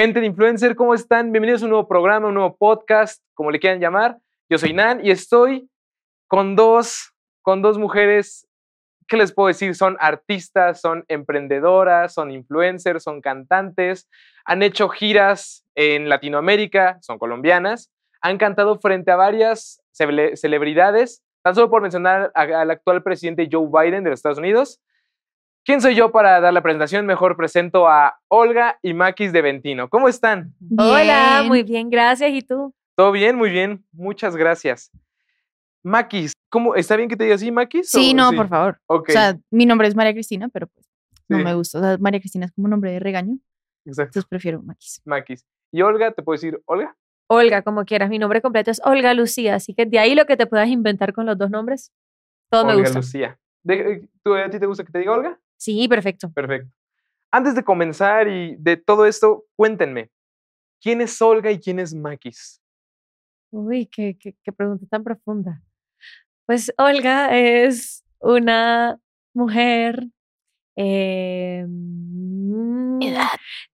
Gente de influencer, ¿cómo están? Bienvenidos a un nuevo programa, un nuevo podcast, como le quieran llamar. Yo soy Nan y estoy con dos, con dos mujeres, ¿qué les puedo decir? Son artistas, son emprendedoras, son influencers, son cantantes, han hecho giras en Latinoamérica, son colombianas, han cantado frente a varias celebridades, tan solo por mencionar al actual presidente Joe Biden de los Estados Unidos, ¿Quién soy yo para dar la presentación? Mejor presento a Olga y Maquis de Ventino. ¿Cómo están? Hola, muy bien, gracias. ¿Y tú? Todo bien, muy bien. Muchas gracias. Maquis, ¿cómo, ¿está bien que te diga así, Maquis? Sí, no, por favor. O sea, mi nombre es María Cristina, pero pues no me gusta. O sea, María Cristina es como un nombre de regaño. Exacto. Entonces prefiero Maquis. Maquis. ¿Y Olga? ¿Te puedo decir Olga? Olga, como quieras. Mi nombre completo es Olga Lucía, así que de ahí lo que te puedas inventar con los dos nombres, todo me gusta. Olga Lucía. ¿Tú, ¿A ti te gusta que te diga Olga? Sí, perfecto. Perfecto. Antes de comenzar y de todo esto, cuéntenme, ¿quién es Olga y quién es Maquis? Uy, qué, qué, qué pregunta tan profunda. Pues Olga es una mujer eh,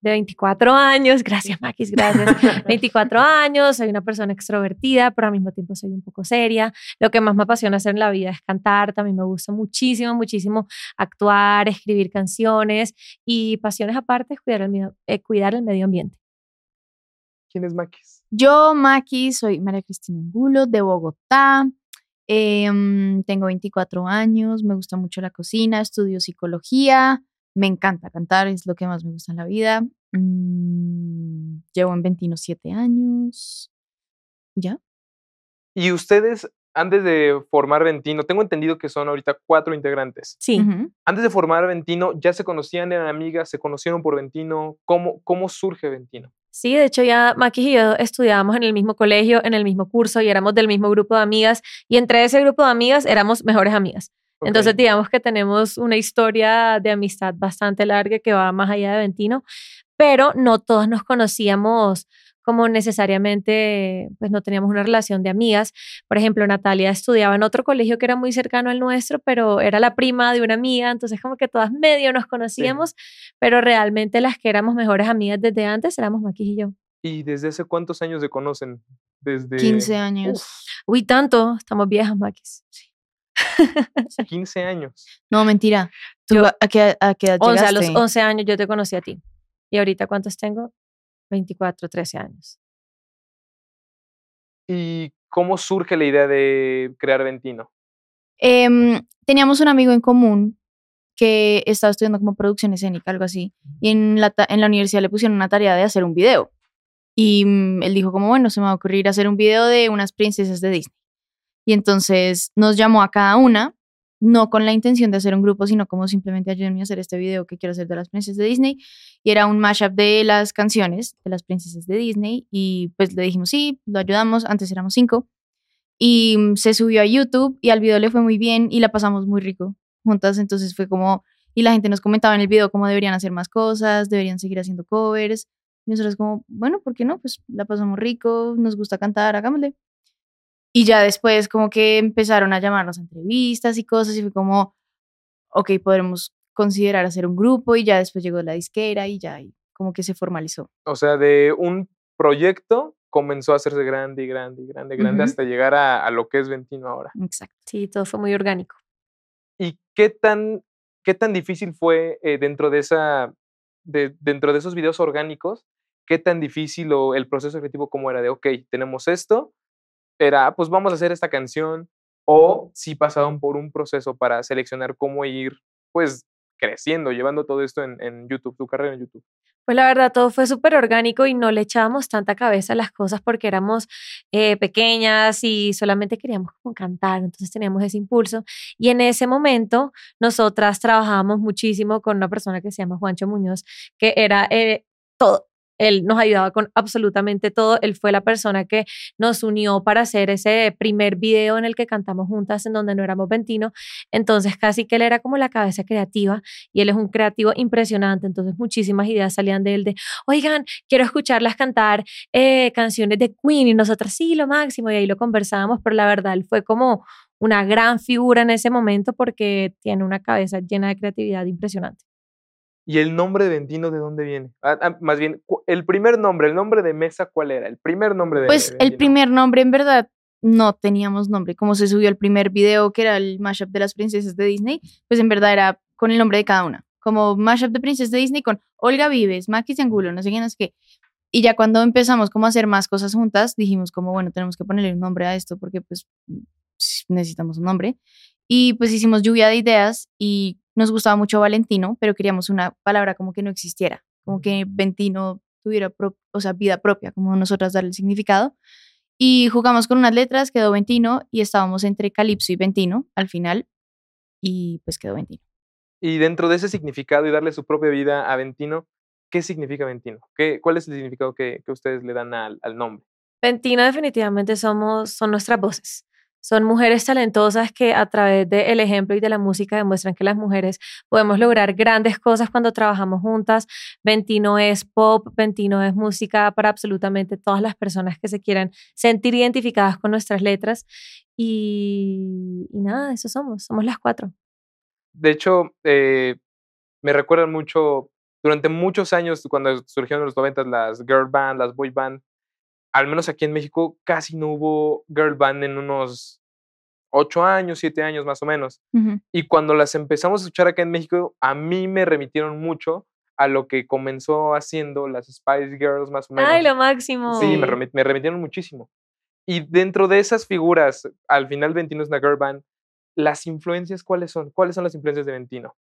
de 24 años, gracias Maquis, gracias, 24 años, soy una persona extrovertida, pero al mismo tiempo soy un poco seria. Lo que más me apasiona hacer en la vida es cantar, también me gusta muchísimo, muchísimo actuar, escribir canciones y pasiones aparte es cuidar el medio, eh, cuidar el medio ambiente. ¿Quién es Maquis? Yo, Maquis, soy María Cristina Angulo de Bogotá. Em, tengo 24 años, me gusta mucho la cocina, estudio psicología, me encanta cantar, es lo que más me gusta en la vida. Mm, llevo en 27 años. ¿Ya? ¿Y ustedes, antes de formar Ventino, tengo entendido que son ahorita cuatro integrantes? Sí. Antes de formar Ventino, ¿ya se conocían, eran amigas, se conocieron por Ventino? ¿Cómo, cómo surge Ventino? Sí, de hecho ya Maquis y yo estudiábamos en el mismo colegio, en el mismo curso y éramos del mismo grupo de amigas y entre ese grupo de amigas éramos mejores amigas. Entonces, digamos que tenemos una historia de amistad bastante larga que va más allá de Ventino, pero no todos nos conocíamos como necesariamente, pues no teníamos una relación de amigas. Por ejemplo, Natalia estudiaba en otro colegio que era muy cercano al nuestro, pero era la prima de una amiga, entonces como que todas medio nos conocíamos, pero realmente las que éramos mejores amigas desde antes éramos Maquis y yo. ¿Y desde hace cuántos años se conocen? Desde... 15 años. Uy, tanto, estamos viejas, Maquis. Sí. 15 años. No, mentira. ¿Tú a, qué, a qué edad 11, A los 11 años yo te conocí a ti. ¿Y ahorita cuántos tengo? 24, 13 años. ¿Y cómo surge la idea de crear Ventino? Em, teníamos un amigo en común que estaba estudiando como producción escénica, algo así, y en la, en la universidad le pusieron una tarea de hacer un video. Y mm, él dijo como, bueno, se me va a ocurrir hacer un video de unas princesas de Disney. Y entonces nos llamó a cada una, no con la intención de hacer un grupo, sino como simplemente ayúdenme a hacer este video que quiero hacer de las princesas de Disney. Y era un mashup de las canciones de las princesas de Disney. Y pues le dijimos, sí, lo ayudamos. Antes éramos cinco. Y mm, se subió a YouTube y al video le fue muy bien y la pasamos muy rico juntas. Entonces fue como, y la gente nos comentaba en el video cómo deberían hacer más cosas, deberían seguir haciendo covers. Y nosotros como, bueno, ¿por qué no? Pues la pasamos rico, nos gusta cantar, hagámosle. Y ya después como que empezaron a llamarnos a entrevistas y cosas y fue como, ok, podremos considerar hacer un grupo y ya después llegó la disquera y ya como que se formalizó. O sea, de un proyecto comenzó a hacerse grande y grande y grande y grande hasta llegar a, lo que es Ventino ahora. Exacto. Sí, todo fue muy orgánico. ¿Y qué tan, qué tan difícil fue eh, dentro, de esa, de, dentro de esos videos orgánicos? ¿Qué tan difícil o el proceso creativo como era de, ok, tenemos esto, era, pues vamos a hacer esta canción, o si pasaron por un proceso para seleccionar cómo ir, pues, creciendo, llevando todo esto en, YouTube, tu carrera en YouTube. Pues la verdad, todo fue súper orgánico y no le echábamos tanta cabeza a las cosas porque éramos eh, pequeñas y solamente queríamos cantar, entonces teníamos ese impulso. Y en ese momento, nosotras trabajábamos muchísimo con una persona que se llama Juancho Muñoz, que era eh, todo, él nos ayudaba con absolutamente todo. Él fue la persona que nos unió para hacer ese primer video en el que cantamos juntas, en donde no éramos ventino. Entonces, casi que él era como la cabeza creativa y él es un creativo impresionante. Entonces, muchísimas ideas salían de él de, oigan, quiero escucharlas cantar eh, canciones de Queen y nosotras sí, lo máximo. Y ahí lo conversábamos, pero la verdad, él fue como una gran figura en ese momento porque tiene una cabeza llena de creatividad impresionante. ¿Y el nombre de Ventino de dónde viene? Ah, ah, más bien, el primer nombre, el nombre de mesa, ¿cuál era? El primer nombre de Pues el primer nombre, en verdad, no teníamos nombre. Como se subió el primer video, que era el mashup de las princesas de Disney, pues en verdad era con el nombre de cada una. Como mashup de princesas de Disney con Olga Vives, Maki Angulo, no sé quién es qué. Y ya cuando empezamos como a hacer más cosas juntas, dijimos como, bueno, tenemos que ponerle un nombre a esto porque pues necesitamos un nombre. Y pues hicimos lluvia de ideas y nos gustaba mucho Valentino, pero queríamos una palabra como que no existiera, como que Ventino tuviera pro- o sea, vida propia, como nosotras darle el significado. Y jugamos con unas letras, quedó Ventino y estábamos entre Calipso y Ventino al final y pues quedó Ventino. Y dentro de ese significado y darle su propia vida a Ventino, ¿qué significa Ventino? ¿Qué, ¿Cuál es el significado que, que ustedes le dan al, al nombre? Ventino definitivamente somos, son nuestras voces. Son mujeres talentosas que a través del ejemplo y de la música demuestran que las mujeres podemos lograr grandes cosas cuando trabajamos juntas. Ventino es pop, Ventino es música para absolutamente todas las personas que se quieran sentir identificadas con nuestras letras. Y, y nada, eso somos, somos las cuatro. De hecho, eh, me recuerdan mucho, durante muchos años, cuando surgieron en los 90 las girl band, las boy band, al menos aquí en México casi no hubo girl band en unos ocho años, siete años más o menos. Y cuando las empezamos a escuchar acá en México, a mí me remitieron mucho a lo que comenzó haciendo las Spice Girls más o menos. ¡Ay, lo máximo! Sí, me, me remitieron muchísimo. Y dentro de esas figuras, al final Ventino es una girl band, ¿las influencias cuáles son? ¿Cuáles son las influencias de Ventino?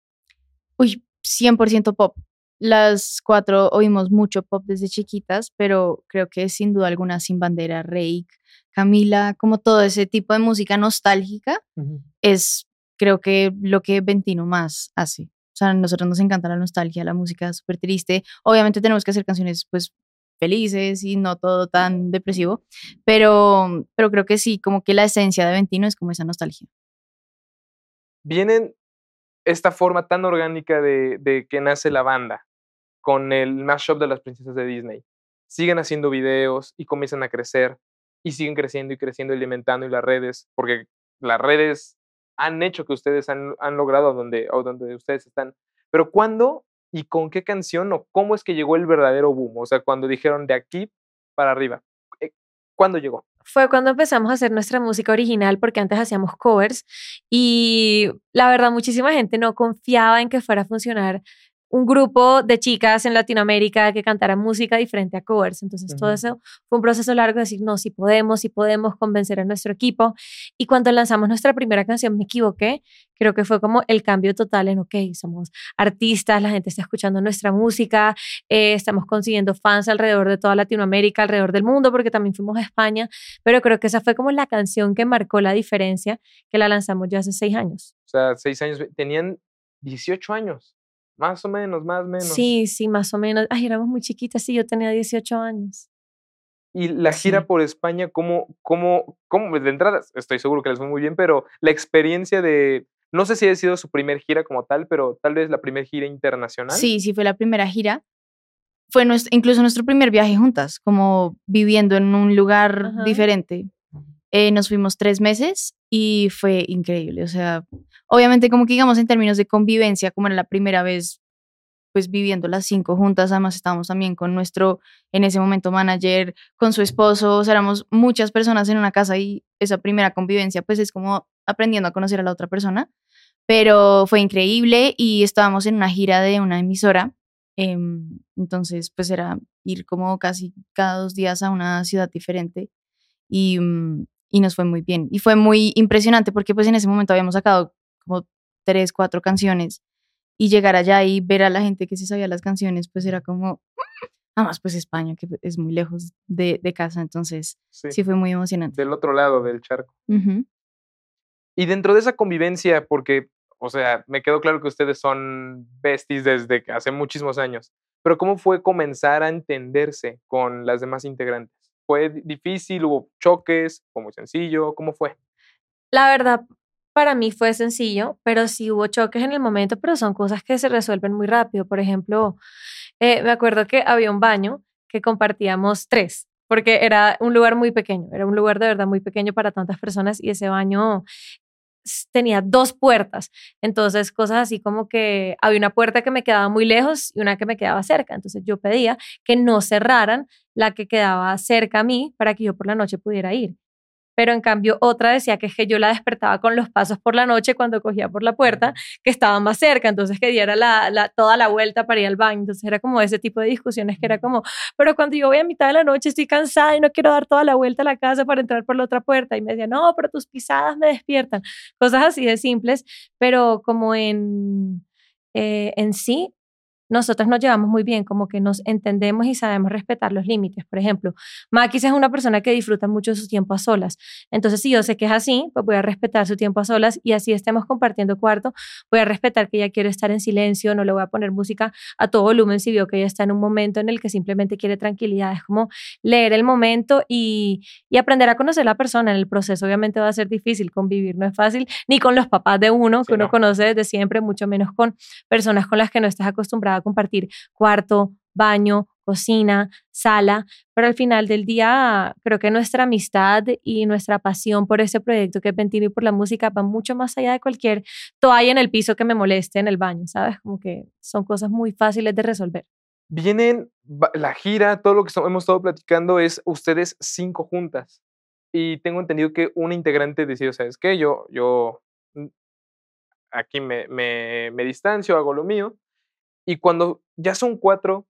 Uy, 100% pop. Las cuatro oímos mucho pop desde chiquitas, pero creo que sin duda alguna Sin Bandera, Reik, Camila, como todo ese tipo de música nostálgica es creo que lo que Ventino más hace. O sea, a nosotros nos encanta la nostalgia, la música súper triste. Obviamente tenemos que hacer canciones pues felices y no todo tan depresivo, pero, pero creo que sí, como que la esencia de Ventino es como esa nostalgia. Vienen esta forma tan orgánica de, de que nace la banda con el mashup de las princesas de Disney. Siguen haciendo videos y comienzan a crecer y siguen creciendo y creciendo, y alimentando y las redes, porque las redes han hecho que ustedes han, han logrado donde, o donde ustedes están. Pero ¿cuándo y con qué canción o cómo es que llegó el verdadero boom? O sea, cuando dijeron de aquí para arriba. eh, ¿Cuándo llegó? fue cuando empezamos a hacer nuestra música original, porque antes hacíamos covers y la verdad muchísima gente no confiaba en que fuera a funcionar un grupo de chicas en Latinoamérica que cantaran música diferente a covers. Entonces todo eso fue un proceso largo de decir, no, si podemos, si podemos convencer a nuestro equipo. Y cuando lanzamos nuestra primera canción, me equivoqué, creo que fue como el cambio total en, ok, somos artistas, la gente está escuchando nuestra música, eh, estamos consiguiendo fans alrededor de toda Latinoamérica, alrededor del mundo, porque también fuimos a España pero creo que esa fue como la canción que marcó la diferencia, que la lanzamos ya hace seis años. O sea, seis años, tenían 18 años, más o menos, más o menos. Sí, sí, más o menos. Ay, éramos muy chiquitas, sí, yo tenía 18 años. Y la gira Sí. por España, ¿cómo, cómo, cómo, de entrada, estoy seguro que les fue muy bien, pero la experiencia de, no sé si ha sido su primer gira como tal, pero tal vez la primera gira internacional. Sí, sí fue la primera gira. Fue incluso nuestro primer viaje juntas, como viviendo en un lugar Ajá. diferente. Eh, nos fuimos tres meses y fue increíble. O sea, obviamente como que digamos en términos de convivencia, como era la primera vez pues viviendo las cinco juntas, además estábamos también con nuestro, en ese momento, manager, con su esposo, éramos muchas personas en una casa y esa primera convivencia pues es como aprendiendo a conocer a la otra persona, pero fue increíble y estábamos en una gira de una emisora, em, entonces pues era ir como casi cada dos días a una ciudad diferente y, mm, y nos fue muy bien. Y fue muy impresionante porque pues en ese momento habíamos sacado como tres, cuatro canciones y llegar allá y ver a la gente que se sabía las canciones, pues era como, además pues España, que es muy lejos de, de casa, entonces Sí, sí fue muy emocionante. Del otro lado del charco. Y dentro de esa convivencia, porque, o sea, me quedó claro que ustedes son besties desde hace muchísimos años, pero ¿cómo fue comenzar a entenderse con las demás integrantes? ¿Fue di- difícil? ¿Hubo choques? ¿Fue muy sencillo? ¿Cómo fue? La verdad, para mí fue sencillo, pero sí hubo choques en el momento, pero son cosas que se resuelven muy rápido. Por ejemplo, eh, me acuerdo que había un baño que compartíamos tres, porque era un lugar muy pequeño, era un lugar de verdad muy pequeño para tantas personas y ese baño tenía dos puertas. Entonces, cosas así como que había una puerta que me quedaba muy lejos y una que me quedaba cerca. Entonces, yo pedía que no cerraran la que quedaba cerca a mí para que yo por la noche pudiera ir. Pero en cambio, otra decía que es que yo la despertaba con los pasos por la noche cuando cogía por la puerta, que estaba más cerca, entonces que diera la, la- toda la vuelta para ir al baño. Entonces era como ese tipo de discusiones que era como, pero cuando yo voy a mitad de la noche estoy cansada y no quiero dar toda la vuelta a la casa para entrar por la otra puerta. Y me decía, no, pero tus pisadas me despiertan. Cosas así de simples, pero como en, eh, en sí, nosotros nos llevamos muy bien, como que nos entendemos y sabemos respetar los límites. Por ejemplo, Maquis es una persona que disfruta mucho de su tiempo a solas. Entonces, si yo sé que es así, pues voy a respetar su tiempo a solas y así estemos compartiendo cuarto, voy a respetar que ella quiere estar en silencio, no le voy a poner música a todo volumen si veo que ella está en un momento en el que simplemente quiere tranquilidad. Es como leer el momento y, y aprender a conocer a la persona. En el proceso obviamente va a ser difícil, convivir no es fácil, ni con los papás de uno, que Sí, uno no. conoce desde siempre, mucho menos con personas con las que no estás acostumbrada compartir cuarto, baño, cocina, sala, pero al final del día creo que nuestra amistad y nuestra pasión por ese proyecto que es Ventino y por la música va mucho más allá de cualquier toalla en el piso que me moleste en el baño, ¿sabes? Como que son cosas muy fáciles de resolver. Vienen la gira, todo lo que hemos estado platicando es ustedes cinco juntas. Y tengo entendido que una integrante decidió, ¿sabes qué? Yo, yo mm, aquí me, me, me distancio, hago lo mío. Y cuando ya son cuatro,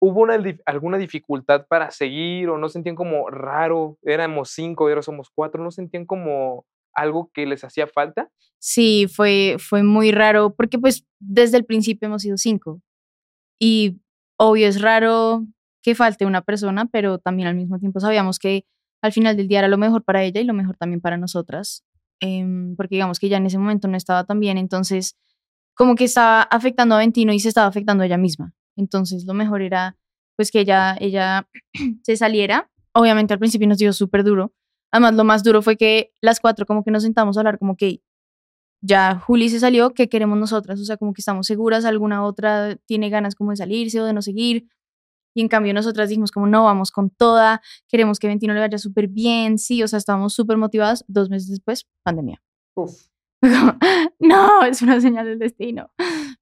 ¿hubo alguna dificultad para seguir o no sentían como raro? Éramos cinco ahora somos cuatro, ¿no sentían como algo que les hacía falta? Sí, fue, fue muy raro porque pues desde el principio hemos sido cinco. Y obvio es raro que falte una persona, pero también al mismo tiempo sabíamos que al final del día era lo mejor para ella y lo mejor también para nosotras. em, porque digamos que ya en ese momento no estaba tan bien, entonces como que estaba afectando a Ventino y se estaba afectando a ella misma. Entonces lo mejor era pues que ella, ella se saliera. Obviamente al principio nos dio súper duro. Además lo más duro fue que las cuatro como que nos sentamos a hablar como que ya Juli se salió, ¿qué queremos nosotras? O sea, como que estamos seguras, alguna otra tiene ganas como de salirse o de no seguir. Y en cambio nosotras dijimos como no, vamos con toda, queremos que Ventino le vaya súper bien, sí, o sea, estábamos súper motivadas. Dos meses después, pandemia. Uf. no, es una señal del destino.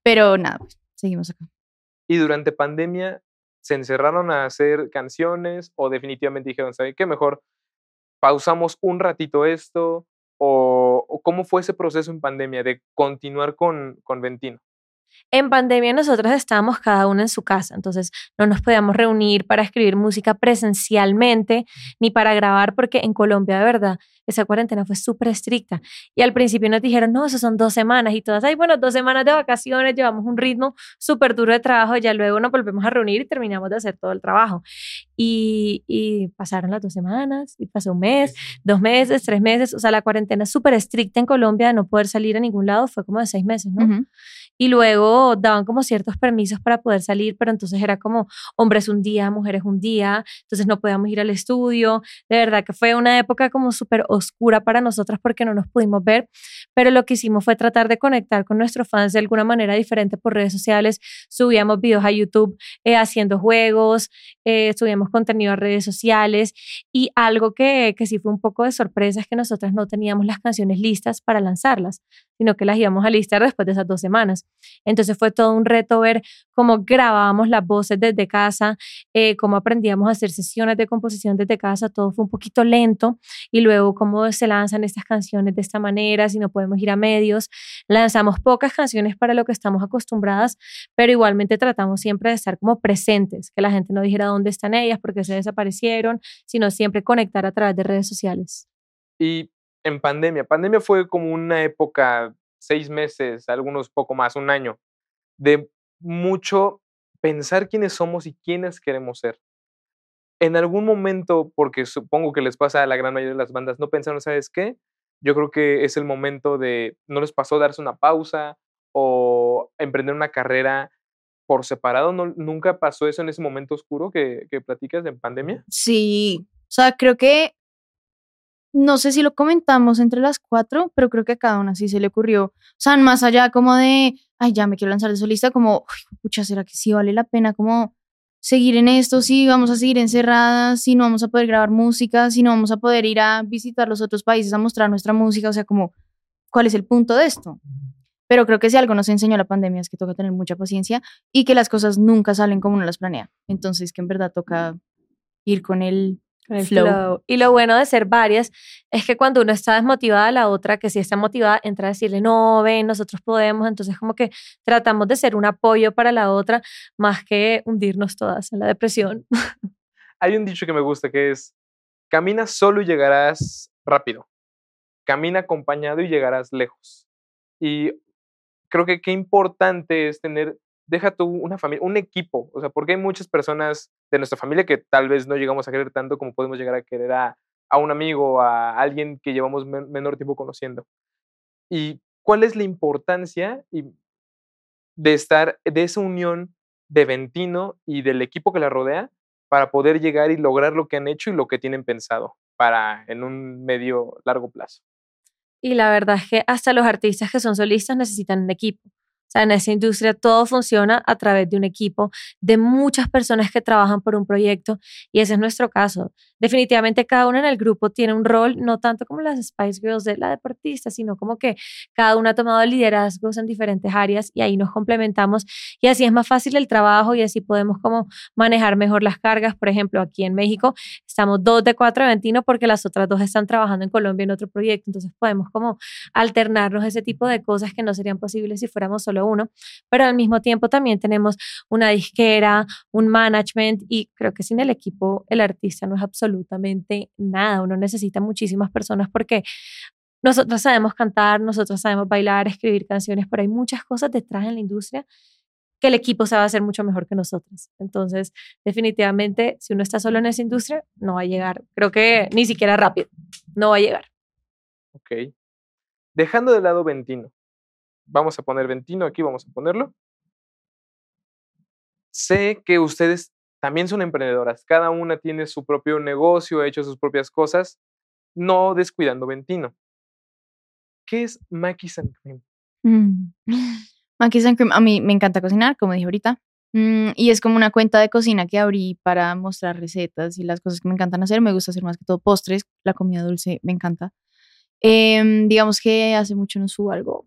Pero nada, pues seguimos acá. Y durante pandemia, ¿se encerraron a hacer canciones o definitivamente dijeron, ¿sabe qué? Mejor pausamos un ratito esto? ¿O, o cómo fue ese proceso en pandemia de continuar con, con Ventino? En pandemia nosotros estábamos cada una en su casa, entonces no nos podíamos reunir para escribir música presencialmente ni para grabar porque en Colombia de verdad esa cuarentena fue súper estricta y al principio nos dijeron, no, eso son dos semanas y todas, ay, bueno, dos semanas de vacaciones, llevamos un ritmo súper duro de trabajo, ya luego nos volvemos a reunir y terminamos de hacer todo el trabajo. Y, y pasaron las dos semanas y pasó un mes, dos meses, tres meses, o sea, la cuarentena súper estricta en Colombia de no poder salir a ningún lado fue como de seis meses, ¿no? Y luego daban como ciertos permisos para poder salir, pero entonces era como hombres un día, mujeres un día, entonces no podíamos ir al estudio, de verdad que fue una época como súper oscura para nosotras porque no nos pudimos ver, pero lo que hicimos fue tratar de conectar con nuestros fans de alguna manera diferente por redes sociales, subíamos videos a YouTube eh, haciendo juegos, eh, subíamos contenido a redes sociales y algo que, que sí fue un poco de sorpresa es que nosotras no teníamos las canciones listas para lanzarlas, sino que las íbamos a listar después de esas dos semanas. Entonces fue todo un reto ver cómo grabábamos las voces desde casa, eh, cómo aprendíamos a hacer sesiones de composición desde casa, todo fue un poquito lento y luego cómo se lanzan estas canciones de esta manera, si no podemos ir a medios. Lanzamos pocas canciones para lo que estamos acostumbradas, pero igualmente tratamos siempre de estar como presentes, que la gente no dijera dónde están ellas, porque se desaparecieron, sino siempre conectar a través de redes sociales. Y en pandemia, pandemia fue como una época, seis meses, algunos poco más, un año, de mucho pensar quiénes somos y quiénes queremos ser. En algún momento, porque supongo que les pasa a la gran mayoría de las bandas, no pensaron, ¿sabes qué? Yo creo que es el momento de, no les pasó darse una pausa o emprender una carrera por separado. ¿No, ¿Nunca pasó eso en ese momento oscuro que, que platicas en pandemia? Sí, o sea, creo que, no sé si lo comentamos entre las cuatro, pero creo que a cada una sí se le ocurrió. O sea, más allá como de, ay, ya me quiero lanzar de solista, como, pucha, ¿será que sí vale la pena como seguir en esto? Sí, vamos a seguir encerradas, si no vamos a poder grabar música, si no vamos a poder ir a visitar los otros países a mostrar nuestra música, o sea, como ¿cuál es el punto de esto? Pero creo que si algo nos enseñó la pandemia es que toca tener mucha paciencia y que las cosas nunca salen como uno las planea. Entonces, que en verdad toca ir con el, el flow. flow. Y lo bueno de ser varias es que cuando uno está desmotivada, la otra que sí está motivada entra a decirle, no, ven, nosotros podemos. Entonces como que tratamos de ser un apoyo para la otra más que hundirnos todas en la depresión. Hay un dicho que me gusta que es, camina solo y llegarás rápido. Camina acompañado y llegarás lejos. Y creo que qué importante es tener, deja tú una familia, un equipo. O sea, porque hay muchas personas de nuestra familia que tal vez no llegamos a querer tanto como podemos llegar a querer a, a un amigo, a alguien que llevamos men- menor tiempo conociendo. ¿Y cuál es la importancia de estar, de esa unión de Ventino y del equipo que la rodea para poder llegar y lograr lo que han hecho y lo que tienen pensado para en un medio largo plazo? Y la verdad es que hasta los artistas que son solistas necesitan un equipo. O sea, en esa industria todo funciona a través de un equipo, de muchas personas que trabajan por un proyecto y ese es nuestro caso. Definitivamente cada uno en el grupo tiene un rol, no tanto como las Spice Girls de la deportista, sino como que cada uno ha tomado liderazgos en diferentes áreas y ahí nos complementamos y así es más fácil el trabajo y así podemos como manejar mejor las cargas. Por ejemplo, aquí en México estamos dos de cuatro de Ventino porque las otras dos están trabajando en Colombia en otro proyecto, entonces podemos como alternarnos ese tipo de cosas que no serían posibles si fuéramos solo uno, pero al mismo tiempo también tenemos una disquera, un management y creo que sin el equipo el artista no es absolutamente nada, uno necesita muchísimas personas porque nosotros sabemos cantar, nosotros sabemos bailar, escribir canciones, pero hay muchas cosas detrás en la industria que el equipo sabe hacer mucho mejor que nosotros. Entonces, definitivamente, si uno está solo en esa industria, no va a llegar. Creo que ni siquiera rápido, no va a llegar. Ok. Dejando de lado Ventino. Vamos a poner Ventino aquí, vamos a ponerlo. Sé que ustedes también son emprendedoras. Cada una tiene su propio negocio, ha hecho sus propias cosas, no descuidando Ventino. ¿Qué es Mackey's and Cream? Mm. Mackey's and Cream, a mí me encanta cocinar, como dije ahorita. Mm, y es como una cuenta de cocina que abrí para mostrar recetas y las cosas que me encantan hacer. Me gusta hacer más que todo postres, la comida dulce me encanta. Em, digamos que hace mucho no subo algo,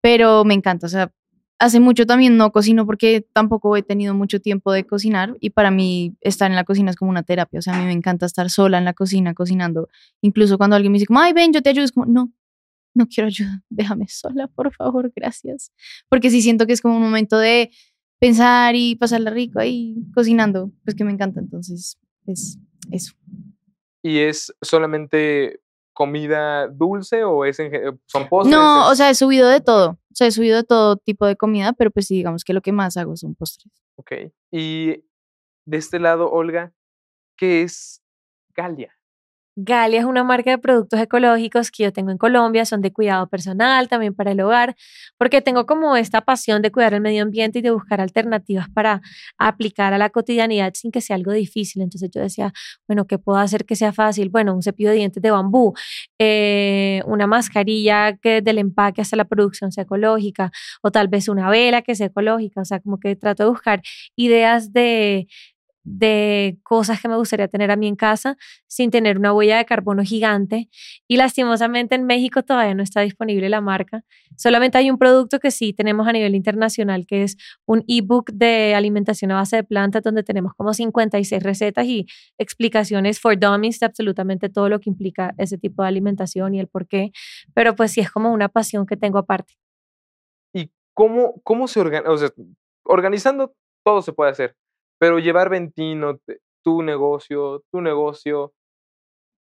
pero me encanta. O sea, hace mucho también no cocino porque tampoco he tenido mucho tiempo de cocinar y para mí estar en la cocina es como una terapia. O sea, a mí me encanta estar sola en la cocina cocinando. Incluso cuando alguien me dice, como, ay, ven, yo te ayudo, es como, no, no quiero ayuda, déjame sola, por favor, gracias. Porque sí siento que es como un momento de pensar y pasarla rico ahí cocinando, pues que me encanta. Entonces, es eso. ¿Y es solamente comida dulce o es en ge- son postres? No, o sea, he subido de todo. O sea, he subido de todo tipo de comida, pero pues sí, digamos que lo que más hago son postres. Ok. Y de este lado, Olga, ¿qué es Galia? Galia es una marca de productos ecológicos que yo tengo en Colombia, son de cuidado personal, también para el hogar, porque tengo como esta pasión de cuidar el medio ambiente y de buscar alternativas para aplicar a la cotidianidad sin que sea algo difícil. Entonces yo decía, bueno, ¿qué puedo hacer que sea fácil? Bueno, un cepillo de dientes de bambú, eh, una mascarilla que desde el empaque hasta la producción sea ecológica, o tal vez una vela que sea ecológica, o sea, como que trato de buscar ideas de de cosas que me gustaría tener a mí en casa sin tener una huella de carbono gigante. Y lastimosamente en México todavía no está disponible la marca. Solamente hay un producto que sí tenemos a nivel internacional, que es un ebook de alimentación a base de plantas, donde tenemos como 56 recetas y explicaciones for dummies de absolutamente todo lo que implica ese tipo de alimentación y el por qué. Pero pues sí es como una pasión que tengo aparte. ¿Y cómo, cómo se organiza? O sea, organizando todo se puede hacer, pero llevar Ventino, tu negocio, tu negocio,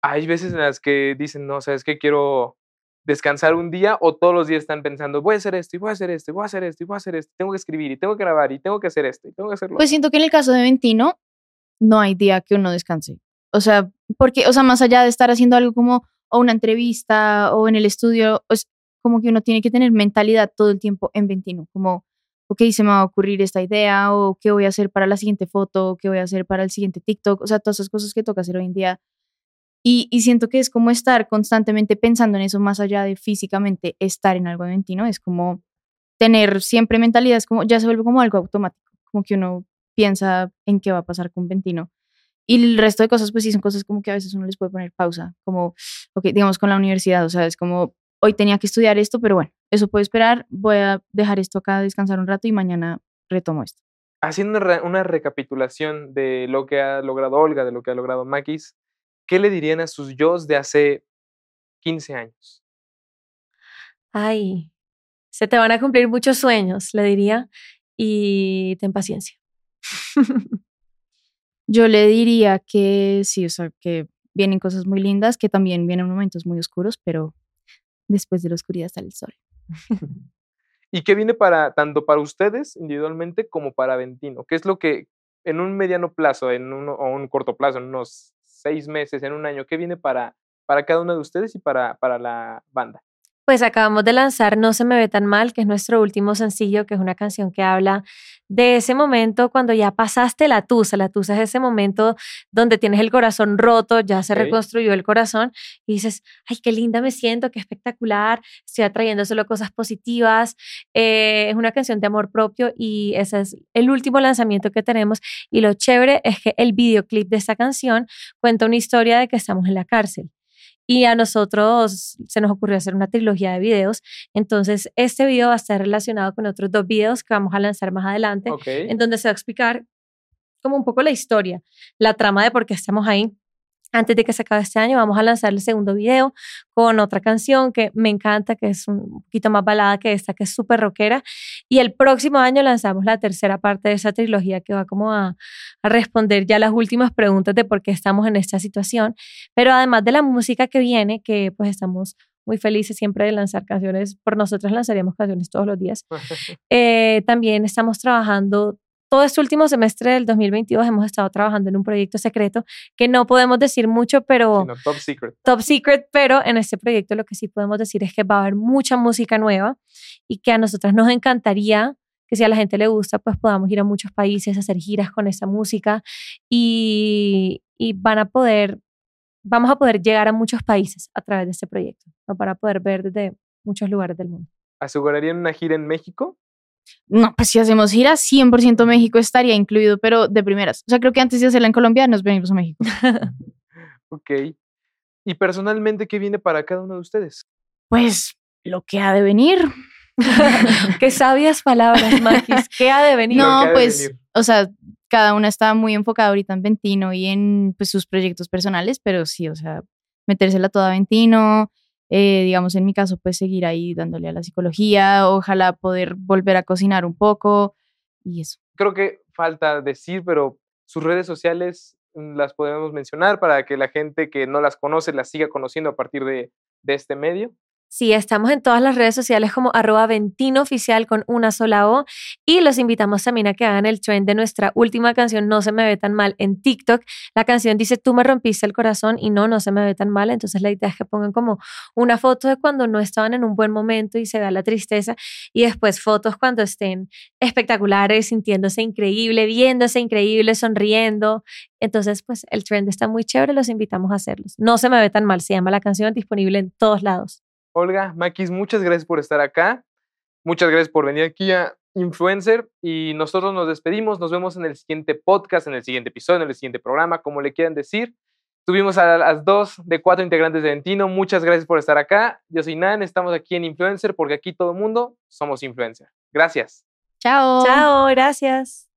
hay veces en las que dicen, no, sabes que quiero descansar un día o todos los días están pensando, voy a hacer esto y voy a hacer esto y voy a hacer esto y voy a hacer esto, tengo que escribir y tengo que grabar y tengo que hacer esto y tengo que hacerlo. Pues siento que en el caso de Ventino, no hay día que uno descanse. O sea, porque, o sea, más allá de estar haciendo algo como o una entrevista o en el estudio, es como que uno tiene que tener mentalidad todo el tiempo en Ventino, como, ok, se me va a ocurrir esta idea o qué voy a hacer para la siguiente foto, qué voy a hacer para el siguiente TikTok, o sea, todas esas cosas que toca hacer hoy en día. Y, y siento que es como estar constantemente pensando en eso, más allá de físicamente estar en algo de Ventino, es como tener siempre mentalidad, es como, ya se vuelve como algo automático, como que uno piensa en qué va a pasar con Ventino. Y el resto de cosas, pues sí, son cosas como que a veces uno les puede poner pausa, como, ok, digamos con la universidad, o sea, es como, hoy tenía que estudiar esto, pero bueno, eso puede esperar, voy a dejar esto acá, descansar un rato y mañana retomo esto. Haciendo una, re- una recapitulación de lo que ha logrado Olga, de lo que ha logrado Makis, ¿qué le dirían a sus yo de hace 15 años? Ay, se te van a cumplir muchos sueños, le diría, y ten paciencia. Yo le diría que sí, o sea, que vienen cosas muy lindas, que también vienen momentos muy oscuros, pero después de la oscuridad sale el sol. ¿Y qué viene para tanto para ustedes individualmente como para Ventino? ¿Qué es lo que en un mediano plazo, en un, o un corto plazo, en unos seis meses, en un año, qué viene para, para cada uno de ustedes y para, para la banda? Pues acabamos de lanzar No se me ve tan mal, que es nuestro último sencillo, que es una canción que habla de ese momento cuando ya pasaste la tusa. La tusa es ese momento donde tienes el corazón roto, ya se reconstruyó el corazón y dices, ay, qué linda me siento, qué espectacular, estoy atrayendo solo cosas positivas. Eh, es una canción de amor propio y ese es el último lanzamiento que tenemos. Y lo chévere es que el videoclip de esta canción cuenta una historia de que estamos en la cárcel. Y a nosotros se nos ocurrió hacer una trilogía de videos. Entonces, este video va a estar relacionado con otros dos videos que vamos a lanzar más adelante, en donde se va a explicar como un poco la historia, la trama de por qué estamos ahí. Antes de que se acabe este año, vamos a lanzar el segundo video con otra canción que me encanta, que es un poquito más balada que esta, que es súper rockera. Y el próximo año lanzamos la tercera parte de esa trilogía que va como a, a responder ya las últimas preguntas de por qué estamos en esta situación. Pero además de la música que viene, que pues estamos muy felices siempre de lanzar canciones, por nosotros lanzaríamos canciones todos los días. Eh, también estamos trabajando, todo este último semestre del 2022 hemos estado trabajando en un proyecto secreto que no podemos decir mucho, pero Sino top secret. top secret, pero en este proyecto lo que sí podemos decir es que va a haber mucha música nueva y que a nosotras nos encantaría que si a la gente le gusta, pues podamos ir a muchos países, hacer giras con esa música y, y van a poder, vamos a poder llegar a muchos países a través de este proyecto, ¿no? para poder ver desde muchos lugares del mundo. ¿Asegurarían una gira en México? No, pues si hacemos gira, 100% México estaría incluido, pero de primeras. O sea, creo que antes de hacerla en Colombia nos venimos a México. Ok. ¿Y personalmente qué viene para cada uno de ustedes? Pues lo que ha de venir. Qué sabias palabras, Magis. ¿Qué ha de venir? No, pues, venir. o sea, cada una está muy enfocada ahorita en Ventino y en pues, sus proyectos personales, pero sí, o sea, metérsela toda a Ventino, eh, digamos, en mi caso, pues seguir ahí dándole a la psicología, ojalá poder volver a cocinar un poco y eso. Creo que falta decir, pero sus redes sociales mm, las podemos mencionar para que la gente que no las conoce las siga conociendo a partir de, de este medio. Sí, estamos en todas las redes sociales como arroba Ventino Oficial con una sola O y los invitamos también a que hagan el trend de nuestra última canción No se me ve tan mal en TikTok. La canción dice Tú me rompiste el corazón y no, no se me ve tan mal. Entonces la idea es que pongan como una foto de cuando no estaban en un buen momento y se vea la tristeza y después fotos cuando estén espectaculares, sintiéndose increíble, viéndose increíble, sonriendo. Entonces pues el trend está muy chévere, los invitamos a hacerlos. No se me ve tan mal, se llama la canción, disponible en todos lados. Olga, Maquis, muchas gracias por estar acá. Muchas gracias por venir aquí a Influencer y nosotros nos despedimos. Nos vemos en el siguiente podcast, en el siguiente episodio, en el siguiente programa, como le quieran decir. Tuvimos a las dos de cuatro integrantes de Ventino. Muchas gracias por estar acá. Yo soy Nan, estamos aquí en Influencer porque aquí todo el mundo somos influencer. Gracias. Chao. Chao, gracias.